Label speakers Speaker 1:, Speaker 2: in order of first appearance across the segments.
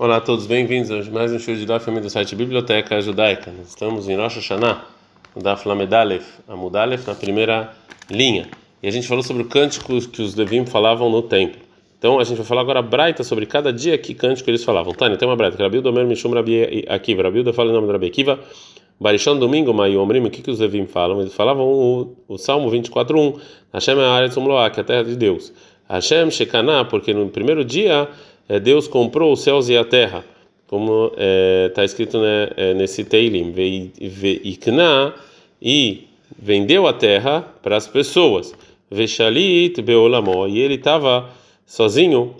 Speaker 1: Olá a todos, bem-vindos a mais um show de Daf do site Biblioteca Judaica. Nós estamos em Rosh Hashanah, no Daf Lamedalef, na primeira linha. E a gente falou sobre o cântico que os Levim falavam no templo. Então a gente vai falar agora Braita sobre cada dia que cântico eles falavam. Tânia, tem uma Braita. Rabiu Domer Mishum Rabi Akiva. Rabiu fala em nome do Rabi Akiva. Barishon domingo, Maio Omrim, o que, que os Levim falam? Eles falavam o, o Salmo 24.1, Hashem é de que é a terra de Deus. Hashem Shekanah, porque no primeiro dia Deus comprou os céus e a terra, como está é, tá escrito né, é, nesse Teilim, Ikna, e vendeu a terra para as pessoas. Veshalit Beolamó, e ele estava sozinho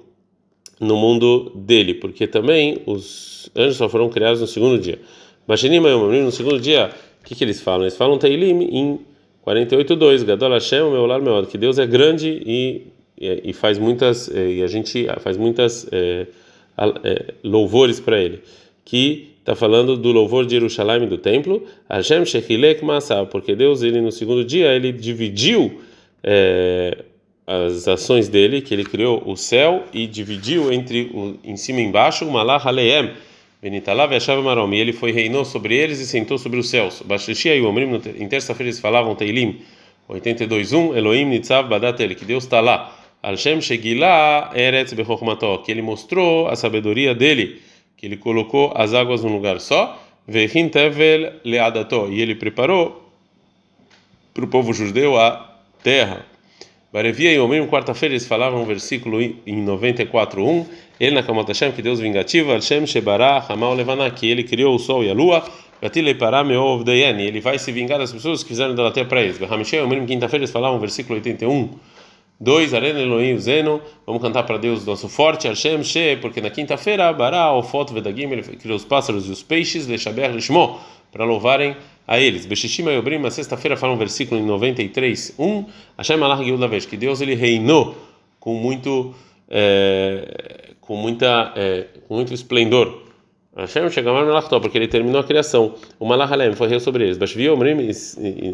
Speaker 1: no mundo dele, porque também os anjos só foram criados no segundo dia. Imagine no segundo dia, o que, que eles falam? Eles falam Teilim em 48.2, Gadol Hashem, meu lar meu, que Deus é grande e, e, faz muitas, e a gente faz muitas é, louvores para ele. Que está falando do louvor de Jerusalém do templo, Hashem Shechilek Masav, porque Deus, ele no segundo dia, ele dividiu é, as ações dele, que ele criou o céu e dividiu entre o, em cima e embaixo, o Malach Aleem, Benitalav e Marom, e ele foi reinou sobre eles e sentou sobre os céus. Bashlishi e Omrim, em terça-feira eles falavam Teilim 82.1, Elohim Nitzav Badatel, que Deus está lá. Al-Shem Eretz Bechokhmató, que ele mostrou a sabedoria dele, que ele colocou as águas num lugar só. Vechin Tevel Leadato, e ele preparou para o povo judeu a terra. Barevia e Omrim, quarta-feira, eles falavam um versículo em 94.1, ele na Kamot Hashem, que Deus vingativo, Hashem Shebarah Hamal Levaná, que ele criou o sol e a lua, ele vai se vingar das pessoas que fizeram até para eles. Hamishei Omrim, quinta-feira, eles falavam um versículo 81, 2, Arena Elohim Zeno, vamos cantar para Deus nosso forte, Hashem She, porque na quinta-feira, Bará, Foto Vedagim, ele criou os pássaros e os peixes, Lechaber Lishmo, para louvarem a eles. Beshishima Yobrim, na sexta-feira, fala um versículo em 93, 1, Hashem Allah Gildavesh, que Deus ele reinou com muito, é, com muita, é, com muito esplendor. Hashem Shegamar Melachto, porque ele terminou a criação. O Malach foi rei sobre eles. Bashvi Omrim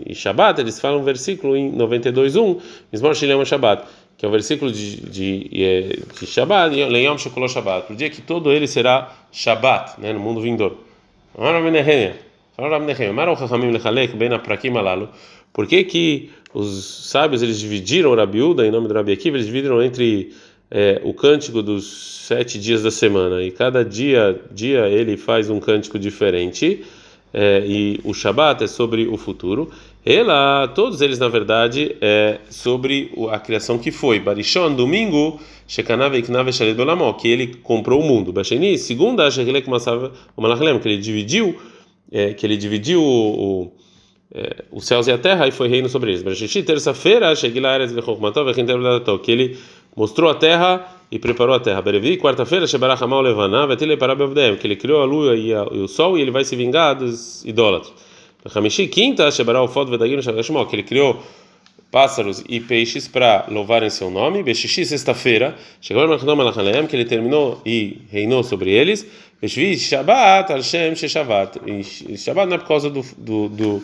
Speaker 1: e Shabbat, eles falam um versículo em 92, 1, Mismor Shilem Shabbat, que é o versículo de, de, de, de Shabbat, Leiam Shekoló Shabbat, o dia que todo ele será Shabbat, né, no mundo vindouro. Por que que os sábios eles dividiram o Rabiúda em nome do Rabi Akiva, eles dividiram entre é, o cântico dos sete dias da semana e cada dia dia ele faz um cântico diferente é, e o Shabat é sobre o futuro. Ela, todos eles na verdade é sobre a criação que foi. Barishon, domingo, Shekanave Iknave Shaled Belamó, que ele comprou o mundo. Basheni, segunda, Shekilek Malachlem, que ele dividiu é, que ele dividiu o, o é, os céus e a terra e foi reino sobre eles. Mas terça-feira, que ele mostrou a terra e preparou a terra. Berevi, quarta-feira, Shebarachamau Levaná, Vetile Parabevdem, que ele criou a lua e, a, e, o sol e ele vai se vingar dos idólatras. Hamishi, quinta, Shebarau Fod Vedagim Shagashmó, que ele criou pássaros e peixes para louvarem seu nome. Bexishi, sexta-feira, chegou no que ele terminou e reinou sobre eles. Beshvi, Shabbat, Hashem, Sheshavat. E Shabbat não é por causa do, do, do,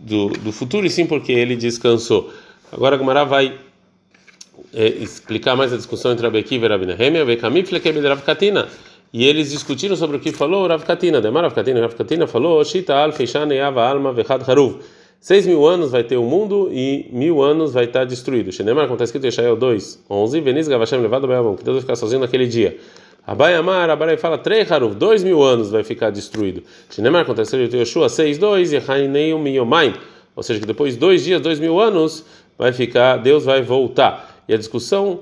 Speaker 1: do, do futuro, e sim porque ele descansou. Agora a Gemara vai explicar mais a discussão entre Rabi Akiva e Rabi Nehemia. E eles discutiram sobre o que falou Rav Katina. Demar Rav Katina, Rav Katina falou, Shita al alma haruv. Seis mil anos vai ter o mundo e mil anos vai estar destruído. Shenemar, como está escrito em Yeshayahu 2, 11, Veniz Gavashem levado Beavon, que Deus vai ficar sozinho naquele dia. Abai Amar, Abai fala, três Haruf, dois mil anos vai ficar destruído. Shenemar, como está escrito em Yoshua 6, 2, Yehaineium Miyomain, ou seja, que depois de dois dias, dois mil anos, vai ficar, Deus vai voltar. E a discussão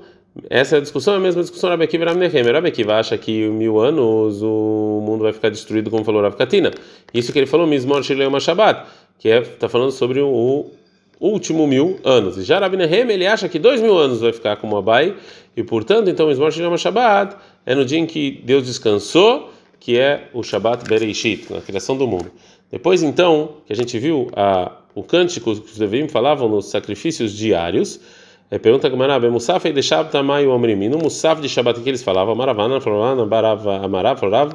Speaker 1: essa é a discussão é a mesma discussão Rabi Akiva e Rabi Nehem. Rabi Akiva acha que mil anos o mundo vai ficar destruído, como falou Rav Katina. Isso que ele falou, Mismor Shilema Shabbat, que é está falando sobre o último mil anos. E já Rabi ele acha que dois mil anos vai ficar como Abai, e portanto, então, Mismor Shilema Shabbat é no dia em que Deus descansou, que é o Shabbat Bereishit, na criação do mundo. Depois, então, que a gente viu a, o cântico que os Levim falavam nos sacrifícios diários, é, pergunta que Marab, Musaf e de Shabbat Tamai o. No Musaf de Shabbat que eles falavam, Maravana, Floravana, Barava, Amarav, Florav,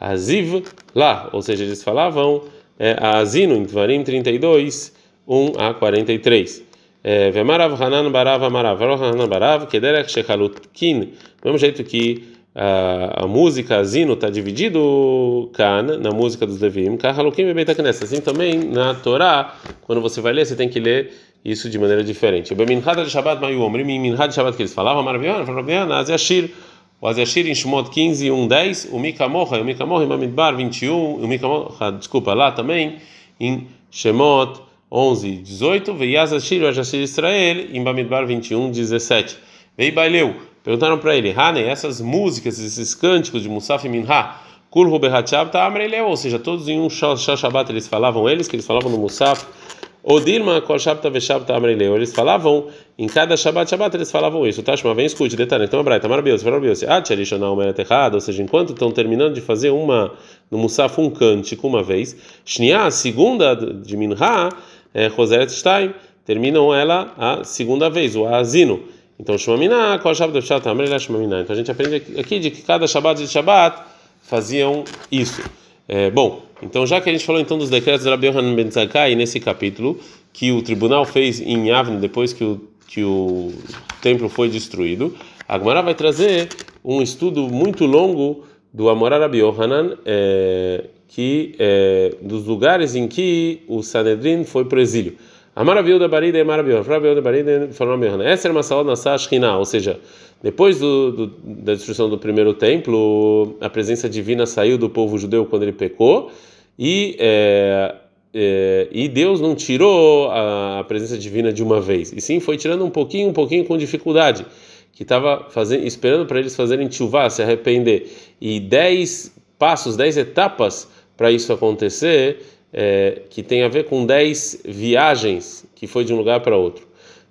Speaker 1: Aziv, lá. Ou seja, eles falavam é, Azino, em Tvarim 32, 1 a 43. É, Vemarav Hanan Barav Amarav, Hanan Barav, Kederek Shechalutkin. Do mesmo jeito que a, a música Zino está dividido kan na música dos Levim, Kahalukim e Beitaknessa. Assim também na Torá, quando você vai ler, você tem que ler isso de maneira diferente. Beminhad de Shabbat Mayu Omrim, Minhad de Shabbat que eles falavam, Maravilhosa, Maravilhosa, Aziashir, o Aziashir em Shemot 15, 1, 10, o Mikamoha, o Mikamoha em Mamidbar 21, o Mikamoha, desculpa, lá também, em Shemot 11, 18, Veiaz Ashir, o Aziashir Israel, em Bamidbar 21, 17. Vei Baileu, perguntaram para ele, Hane, essas músicas, esses cânticos de Musaf e Minha, Kulhu Behachab tá Amreleu, ou seja, todos em um Shabbat eles falavam eles, que eles falavam no Musaf, Odilma kol shabta veshabta amreleu. Eles falavam, em cada Shabbat, Shabbat, eles falavam isso. Tashma, vem escute, detalhe. Então, Abraita, maravilhoso, maravilhoso. Ah, tcharishonal meret errado, ou seja, enquanto estão terminando de fazer uma, no Musaf, um cântico uma vez, Shnia, a segunda de Minha, é Roseret Stein, terminam ela a segunda vez, o Azino. Então, Shmamina, kol shabta veshabta amreleu, Shmamina. Então, a gente aprende aqui de que cada Shabbat de Shabbat faziam isso. É, bom, então já que a gente falou então dos decretos de Rabi Yohanan Ben Zakkai nesse capítulo, que o tribunal fez em Yavne depois que o, que o templo foi destruído, a vai trazer um estudo muito longo do Amorá Rabi Yohanan, é, que, é, dos lugares em que o Sanedrin foi para Amarabiu da Barida e Marabiu, Rabiu da Barida Rabi Yohanan, essa era uma sala na Sashkina, ou seja, depois do, do, da destruição do primeiro templo, a presença divina saiu do povo judeu quando ele pecou. E é, é, e Deus não tirou a, presença divina de uma vez, e sim foi tirando um pouquinho, um pouquinho com dificuldade, que estava esperando para eles fazerem chuvá, se arrepender. E dez passos, dez etapas para isso acontecer, é, que tem a ver com dez viagens que foi de um lugar para outro.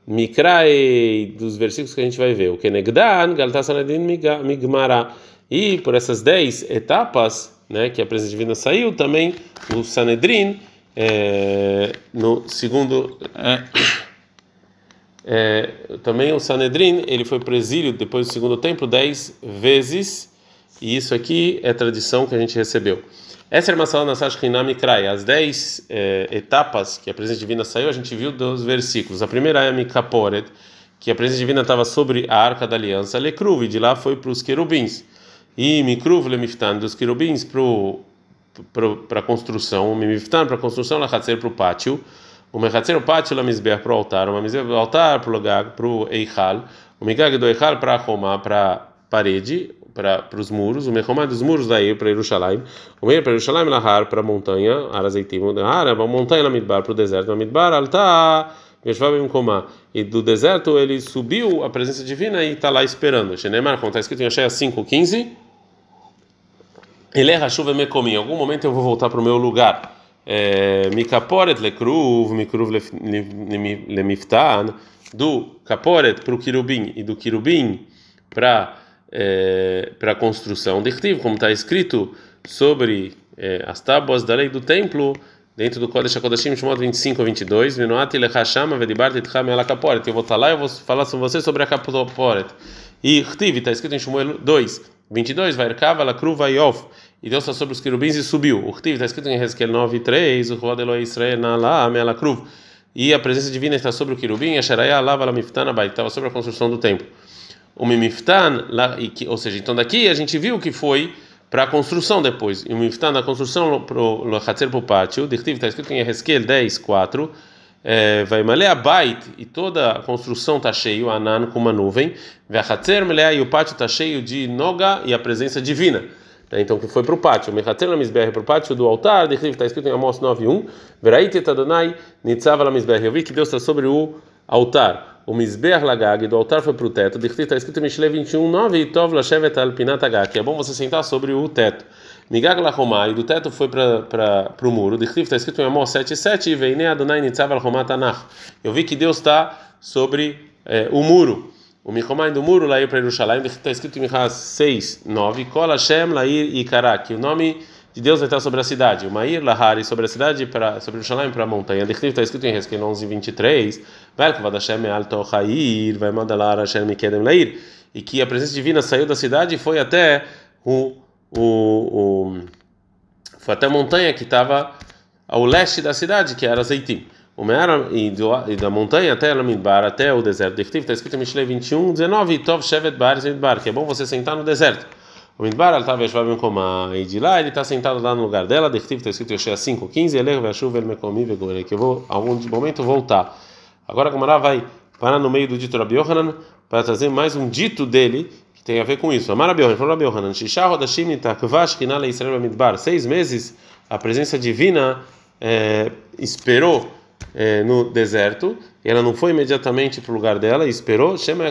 Speaker 1: Mikrai, dos versículos que a gente vai ver, o Kenegdan, Galtasanadin Migmara. E por essas dez etapas, né, que a presença divina saiu, também o Sanedrin, é, no segundo. É, é, também o Sanedrin, ele foi para o exílio depois do segundo templo dez vezes, e isso aqui é tradição que a gente recebeu. Essa é uma sala na Sashkinam Mikrai, as dez é, etapas que a presença divina saiu, a gente viu dos versículos. A primeira é a Mikaporet, que a presença divina estava sobre a arca da aliança, Lekruv, de lá foi para os querubins. E Mikruv Lemiftan, dos querubins para a construção, Mimiftan para a construção, Lachatzer para o pátio, o Mechatzer o pátio, Lamizber para o altar, o Mamizber para o altar, para o Logag, para o Eichal, o Migag do Eichal para a Roma, para a parede, para os muros, o Mechomá dos muros daí para Jerusalém, o Meir para Jerusalém, Lahar para a montanha, Arazeitim, Har, a montanha Lamidbar para o deserto, Lamidbar, Altar, e do deserto ele subiu a presença divina e está lá esperando. Shenemar, como está escrito em Oshaya 5,15, ele é chuva mecomi. Em algum momento eu vou voltar para o meu lugar. É, Mikaporet lekruv, mikruv lemiftan, do kaporet para o querubim e do querubim para é, para a construção de como está escrito sobre é, as tábuas da lei do templo, dentro do Kodesh HaKodashim, Shemot 25 a 22, Vinoati lechashama vedibarti itcham ela kaporet. Eu vou estar lá e vou falar com você sobre a kaporet. E Chtiv, está escrito em Shmuel 2, 22, vai erkava la kruva yof. E Deus está sobre os querubins e subiu. O está escrito em Hezkel 9, 3, o Rod Eloi Israel na la me la kruv. E a presença divina está sobre o querubim, a Sharaya lava la miftana bai, estava sobre a construção do templo o Mimiftan, lá, ou seja, então daqui a gente viu que foi para a construção depois. E o Mimiftan na construção para o para o pátio, está escrito em Ezequiel 10, 4. É, vai malé bait e toda a construção está cheio, anan com uma nuvem, vai hatzer e o pátio está cheio de noga e a presença divina. Né, então que foi para o pátio, mechater lamisber para o pátio do altar, está escrito em Amos 9:1, veraite tadonai nitzava lamisber. Eu vi que Deus está sobre o altar o Mizbeach Lagag do altar foi para o teto. Está escrito em Mishle 21, 9, Tov Lashevet Alpinat que é bom você sentar sobre o teto. Migag Lahomá, e do teto foi para o muro. Está escrito em Amós 7, 7, Veine Adonai Nitzav Alhomá Tanach. Eu vi que Deus está sobre é, o muro. O Michomai do muro, lá para Jerusalém, está escrito em Michas 6, 9, Kol Hashem Lair e Karak. O nome de Deus vai estar sobre a cidade. O Mair Lahari sobre a cidade, para, sobre Jerusalém para a montanha. Está escrito em Hezkel 11, 23, vai mandar Hashem Kedem Lair. E que a presença divina saiu da cidade e foi até o, o, o foi até a montanha que estava ao leste da cidade, que era Zeitim. O e, da montanha até Lamidbar, até o deserto. Está escrito em Mishle 21, 19, Tov Shevet Bar, que é bom você sentar no deserto. O Midbar estava Yeshua Bencomá, e de lá ele está sentado lá no lugar dela, Dertiv está escrito Yoshea 5, 15, Ele me comi, que eu vou algum momento voltar. Agora a Gamara vai parar no meio do dito Rabi Yohanan para trazer mais um dito dele que tem a ver com isso. Amar Rabi Yohanan, falou Rabi Yohanan, Shisha Rodashim Nitakvash Kinala Israel Midbar, seis meses a presença divina é, esperou é, no deserto e ela não foi imediatamente para o lugar dela e esperou, Shema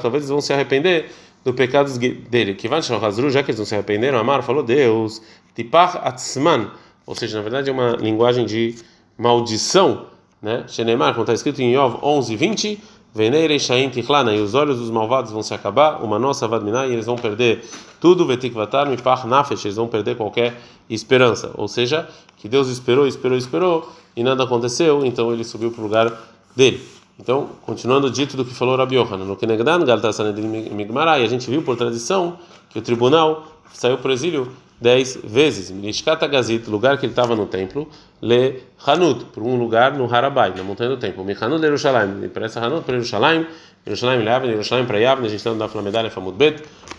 Speaker 1: talvez eles vão se arrepender do pecado dele. Que já que eles não se arrependeram, Amar falou Deus, Tipach Atzman, ou seja, na verdade é uma linguagem de maldição, né? Shenemar, como está escrito em Yov 11, 20, Veneire Shaim Tichlana, e os olhos dos malvados vão se acabar, uma nossa Vadminah, e eles vão perder tudo, Vetikvatar, Mipach Nafesh, eles vão perder qualquer esperança. Ou seja, que Deus esperou, esperou, esperou, e nada aconteceu, então ele subiu para o lugar dele. Então, continuando dito do que falou Rabi Yohanan, no Kenegdan Galtasanedin Migmará, e a gente viu por tradição que o tribunal saiu para o exílio dez vezes. Mishkata Gazit, lugar que ele estava no templo, Le Hanut, por um lugar no Harabai, na montanha do templo. Michanut Le Yerushalayim, para essa Hanut para Yerushalayim, Yerushalayim Leavne, Yerushalayim para Yavne, a gente está na medalha Famud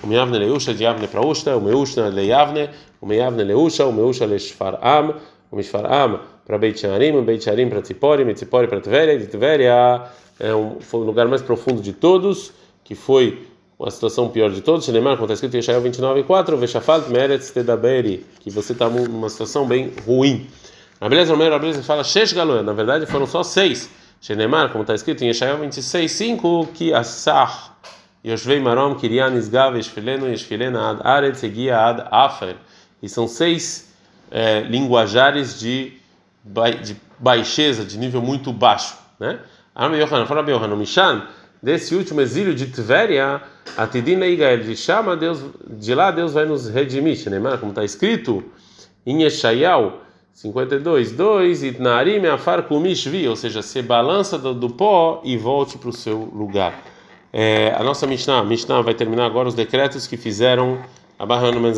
Speaker 1: o Meyavne Leusha, de Yavne para Ushta, o Meushna Le Yavne, o Meyavne Leusha, o Meusha Le Shfaram, o Mishfaram para Beit Sharim, Beit Sharim para Tzipori, Tzipori para Tveria, de Tveria é um, foi o lugar mais profundo de todos, que foi a situação pior de todos. Shenemar, como está escrito em Yeshayahu 29:4, Veshafalt Meretz Tedaberi, que você está numa situação bem ruim. A beleza Romero, a beleza fala Shesh Galoen, na verdade foram só seis. Shenemar, como está escrito em Yeshayahu 26:5, que Asach Yoshvei Marom, Kirian Isgav, Eshfileno, Eshfilena Ad Aretz, Egia Ad Afer. E são seis é, linguajares de, de baixeza, de nível muito baixo, né? Ami Yohanan, Mishan, desse último exílio de Tveria, Atidin Leigael, de chama Deus, de lá Deus vai nos redimir, né? como está escrito em Yeshayal 52, 2, Itnarim Afar Kumishvi, ou seja, se balança do, do pó e volte para o seu lugar. É, a nossa Mishnah, Mishnah vai terminar agora os decretos que fizeram Abarrano Ben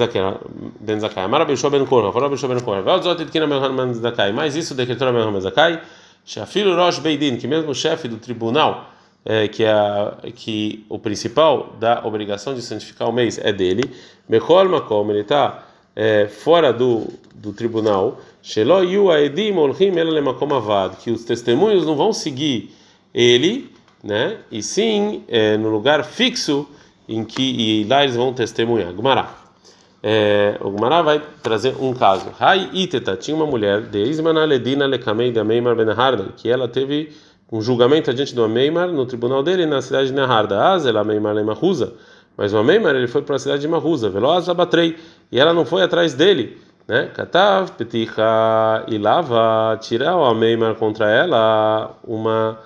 Speaker 1: Zakai. Amara Bishop Ben Korah, Fala Bishop Ben Korah. Valzot Itkina Ben Zakai. Mas isso decretou Ben Zakai. Shafilo Rosh Beidin, que mesmo o chefe do tribunal, é, que, é, que o principal da obrigação de santificar o mês é dele, Mechol Makom, ele está é, fora do, do tribunal, Shelo Yu Aedim Olchim Elelemakom Avad, que os testemunhos não vão seguir ele, né, e sim é, no lugar fixo em que e lá eles vão testemunhar. Gumará. É, o Gumará vai trazer um caso. Rai Iteta tinha uma mulher de Ledina Lekamei da Meimar Ben Harda, que ela teve um julgamento diante do Ameimar no tribunal dele na cidade de Neharda. Azela Meimar Lemahuza. Mas o Ameimar ele foi para a cidade de Mahuza. Veloz Abatrei. E ela não foi atrás dele. Né? Katav, Peticha e Lava, tirar o Ameimar contra ela uma,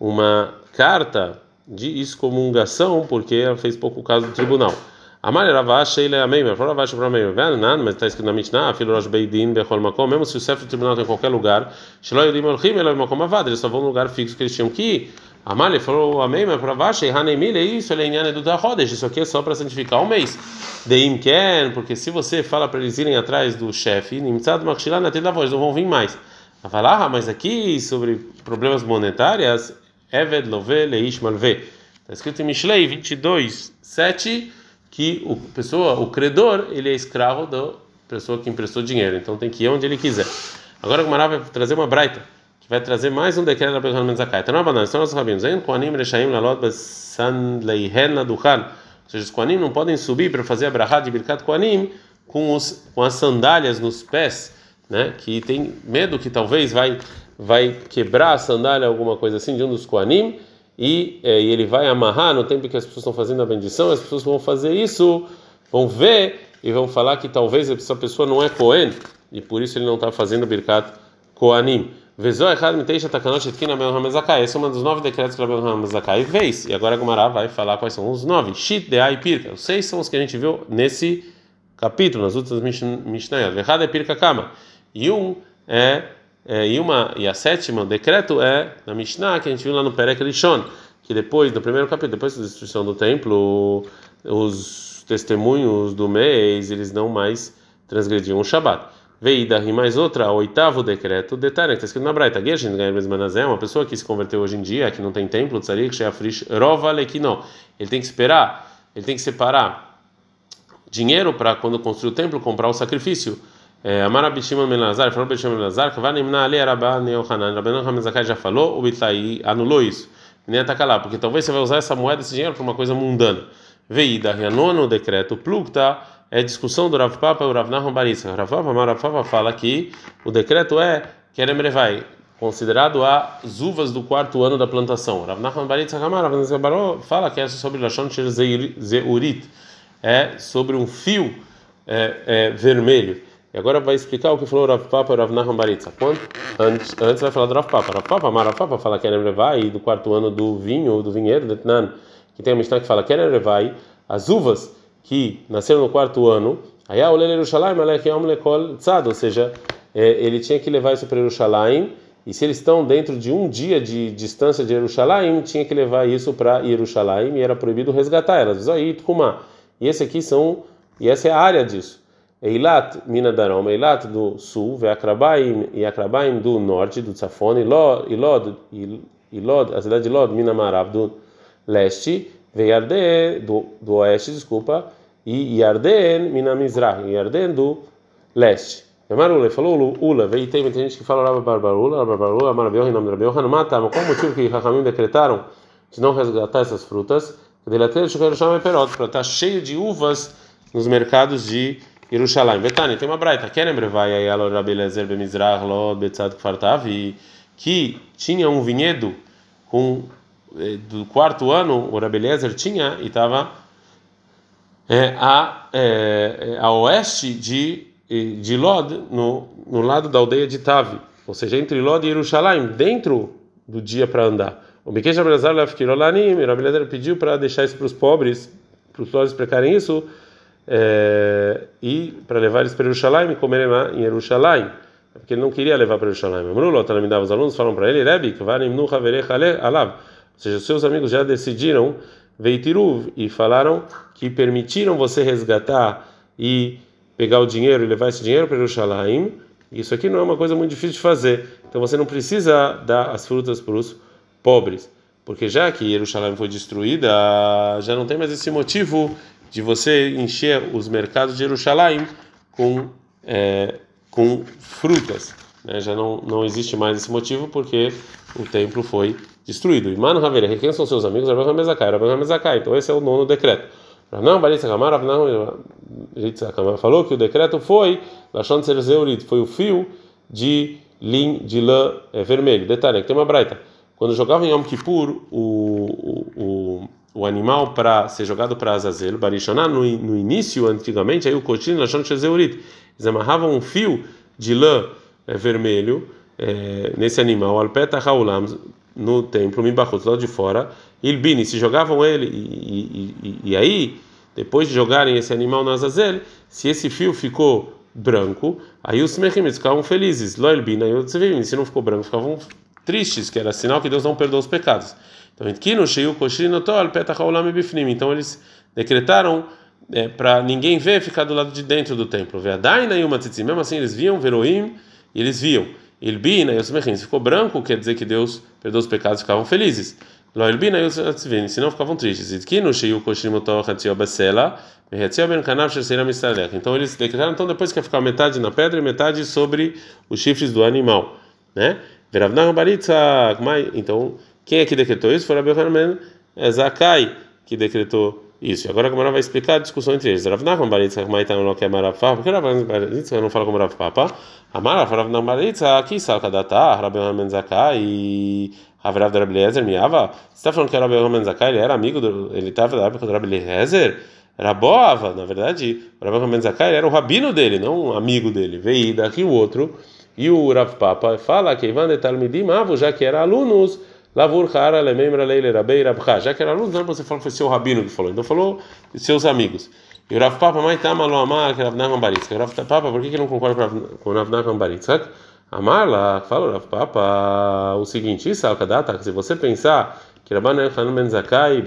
Speaker 1: uma carta de excomungação, porque ela fez pouco caso do tribunal. Amar Ravash, ele é a Meimer, fala Ravash para Meimer, mas está escrito na Mishnah, filho Rosh Beidin, Bechol Makom, mesmo se o chefe do tribunal está em qualquer lugar, Shelo Yodim Olchim, Eloi Makom Avad, eles só vão no lugar fixo que eles tinham que ir. Amar, ele falou a Meimer, para Ravash, Hanemil, é isso, ele é Inyan Edu Rodesh, isso aqui é só para santificar o mês. Deim Ken, porque se você fala para eles irem atrás do chefe, Nimtzad Machshilá, na da voz, não vão vir mais. Falar, ah, mas aqui sobre problemas monetários, Eved Love Leish Malve. Está escrito em Mishlei 22, 7 que o pessoa, o credor, ele é escravo da pessoa que emprestou dinheiro, então tem que ir onde ele quiser. Agora o Mará vai trazer uma braita, que vai trazer mais um decreto da pessoa Menzakai. Então, não são os rabinos. Em Koanim Reshaim Lalot Besan Leihen Duhan. Ou seja, os Koanim não podem subir para fazer a brahá de Birkat Koanim com, os, com as sandálias nos pés, né? Que tem medo que talvez vai vai quebrar a sandália, alguma coisa assim, de um dos Koanim e, é, e, ele vai amarrar no tempo que as pessoas estão fazendo a bendição, as pessoas vão fazer isso, vão ver e vão falar que talvez essa pessoa não é Cohen e por isso ele não está fazendo Birkat Koanim. Esse é um dos nove decretos que Rabbi Hamazakai fez. E agora a vai falar quais são os nove. Shit, de e Pirka. Os seis são os que a gente viu nesse capítulo, nas outras Mishnayot. Vechad é Pirka Kama. E um é é, e uma e a sétima o decreto é na Mishnah que a gente viu lá no Perek Rishon, que depois no primeiro capítulo, depois da destruição do templo, os testemunhos do mês eles não mais transgrediam o Shabat. Veio e mais outra, oitavo decreto, detalhe, que está escrito na Braita, uma pessoa que se converteu hoje em dia, que não tem templo, rova lekino. Ele tem que esperar, ele tem que separar dinheiro para quando construir o templo comprar o sacrifício. É, Amar Abishimon Ben Lazar, falou Abishimon Ben Lazar, que vai nimnar ali Arabá Neohanan, Rabbeinu Hamazakai já falou, o Bitai anulou isso. Nem atacar lá, porque talvez você vai usar essa moeda, esse dinheiro para uma coisa mundana. Veida, Rianon, o decreto Plukta, é discussão do Rav Papa e o Rav Nahum Barissa. Rav Papa, Rav Papa fala que o decreto é Kerem Revai, considerado as uvas do quarto ano da plantação. Rav Rav Nachman fala que é sobre Lashon Zeurit, é sobre um fio é, é, vermelho. E agora vai explicar o que falou Rav Papa e Rav Nachman Baritza. Antes, antes vai falar do Rav Papa. Rav Papa, Rav Papa fala que é do quarto ano do vinho, do vinhedo, do Tnan, que tem uma história que fala que é Revai, as uvas que nasceram no quarto ano, aí a Olele Yerushalayim, Alech Yom Lekol Tzad, ou seja, é, ele tinha que levar isso para Yerushalayim e se eles estão dentro de um dia de distância de Jerusalém, tinha que levar isso para Jerusalém e era proibido resgatar elas. Aí, E esse aqui são, e essa é a área disso. Eilat, Mina Darom, Eilat do sul, Veakrabaim e Akrabaim do norte, do Tzafone, Ilod, Ilod, a cidade de Ilod, Mina Marav do leste, Veiarden do, do oeste, desculpa, e Yarden, Mina Mizrah, Yarden do leste. Amarula, falou Ula, veio tem gente que fala Rabba Barbarula, Rabba Barbarula, Rabi Yohanan, mata, mas qual o motivo que Rahamim decretaram de não resgatar essas frutas? Para estar cheio de uvas nos mercados de Jerusalém. Betânia, tem uma braita, querem brevar aí ela Rabi Lezer Bemizrach, Lod, Betzad Kfartav, que tinha um vinhedo com do quarto ano, o Rabi Lezer tinha e estava é, a, é, a oeste de de Lod no, no lado da aldeia de Tavi, ou seja, entre Lod e Jerusalém, dentro do dia para andar. O Mikesh Abelazar Lafkirolanim, Rabelezer pediu para deixar isso para os pobres, para os pobres precarem isso, é, e para levar eles para Jerusalém e comerem lá em Jerusalém, porque ele não queria levar para Jerusalém. Amrulot, os alunos falam para ele, Rebi, Kvarim Nuha Alav, ou seja, seus amigos já decidiram, Veitiruv, e falaram que permitiram você resgatar e pegar o dinheiro e levar esse dinheiro para Jerusalém, isso aqui não é uma coisa muito difícil de fazer. Então você não precisa dar as frutas para os pobres, porque já que Jerusalém foi destruída, já não tem mais esse motivo de você encher os mercados de Jerusalém com é, com frutas. Né? Já não não existe mais esse motivo porque o templo foi destruído. E Mano Haver, quem são seus amigos? Abraham Mezakai, Abraham Mezakai. Então esse é o nono decreto. Não, Baritza Kamar, Baritza falou que o decreto foi Lashon Serzeurit, foi o fio de lin, de lã é, vermelho. Detalhe, tem uma braita. Quando jogavam em Yom Kippur o, o, o, o animal para ser jogado para Azazel, Barishoná, no, no início, antigamente, aí o cotinho Lashon Serzeurit, eles amarravam um fio de lã é, vermelho é, nesse animal, Alpeta Haulam, no templo, Mimbachut, lá de fora, Ilbini, se jogavam ele, e, e, e, e, aí, depois de jogarem esse animal no Azazel, se esse fio ficou branco, aí os Mechimites ficavam felizes, Loilbina e outros se não ficou branco, ficavam tristes, que era sinal que Deus não perdoa os pecados. Então, então eles decretaram é, para ninguém ver ficar do lado de dentro do templo. Mesmo assim, eles viam Veroim e eles viam. Ilbina e os Mechim, se ficou branco, quer dizer que Deus perdoa os pecados, ficavam felizes. Loilbina e os Atzvin, se não ficavam tristes. Itkinu sheiu koshimoto hatzio basela, vehatzio ben kanav sherseira mistalech. Então eles decretaram, então depois que ficar metade na pedra e metade sobre os chifres do animal, né? Veravnah baritza, então quem é que decretou isso? Foi Rabi Hanan Zakai que decretou isso. Agora a Gamara vai explicar a discussão entre eles. Rav Nachman Baritza, como então não quer Marav Papa? Por que Rav Baritza não fala como Rav Papa? Amarav Rav Nachman Baritza, aqui salka data, Rabi Hanan Zakai e Havrav da Rabeliezer Miava. Você está falando que Rabi Hanan Zakai ele era amigo, do, ele estava na época do Rabeliezer? Era boava, na verdade, o Rabi Hanan Zakai era o rabino dele, não um amigo dele. Veio daqui o outro, e o Rav Papa fala que Ivan de Talmidim, já que era alunos, Lavur Hara Lemembra Leile Rabei Rabcha. Já que era aluno, não você falou foi seu rabino que falou. Então falou seus amigos. E o Rav Papa, mas tá malo amar que Rav Nachman Baritzak. Rav Papa, por que que não concorda com o Rav Nachman Baritzak? Amar lá, fala o Rav Papa o seguinte: isso é se você pensar que Rabban Hanan Ben Zakai,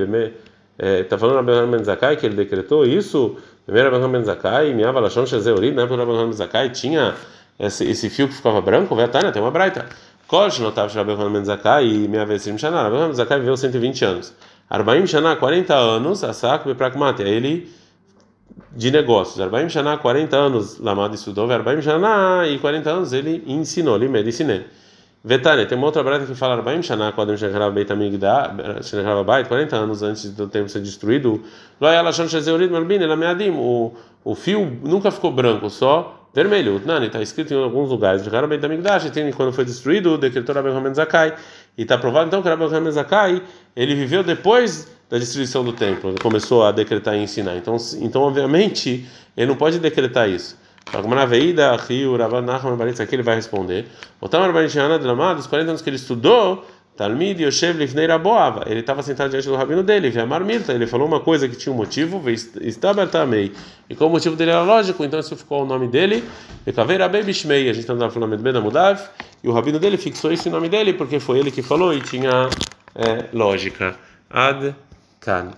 Speaker 1: está falando Rabban Hanan Ben Zakai que ele decretou isso, primeiro Rabban Hanan Ben Zakai, Miava Lashon Shezeurid, né? Porque Rabban Hanan Ben Zakai tinha esse, esse fio que ficava branco, Vetana, tem uma braita. Kol notav Rabbi Hanan Zakai e minha vez Shana. Rabbi Hanan Zakai viveu 120 anos. Arbaim Shana, 40 anos, Asak Beprakmate. Ele de negócios. Arbaim Shana, 40 anos, Lamad estudou, Arbaim Shana, e 40 anos ele ensinou, ele ensinei. Vetane, tem uma outra breta que fala Arbaim Shana, quando Shekharav Beit Amigdá, Shekharav Beit, 40 anos antes do templo ser destruído, Loyal Hashem Shezeurid Malbin, Elameadim, o fio nunca ficou branco, só vermelho. Nani está escrito em alguns lugares. De Beit Amigdash, tem quando foi destruído, decretou Rabbi Hamed Zakai. E está provado então que Rabbi Hamed Zakai ele viveu depois da destruição do templo. Ele começou a decretar e ensinar. Então, então obviamente, ele não pode decretar isso. Aqui ele vai responder. Os 40 anos que ele estudou, Talmid Yoshev Lifnei Raboava, ele estava sentado diante do rabino dele, Vemar Mirta, ele falou uma coisa que tinha um motivo, Estabertamei, e como o motivo dele era lógico, então isso ficou o nome dele, Ekaveira Bishmei, a gente no falando Ben Amudav, e o rabino dele fixou esse nome dele, porque foi ele que falou e tinha é, lógica. Ad Kan.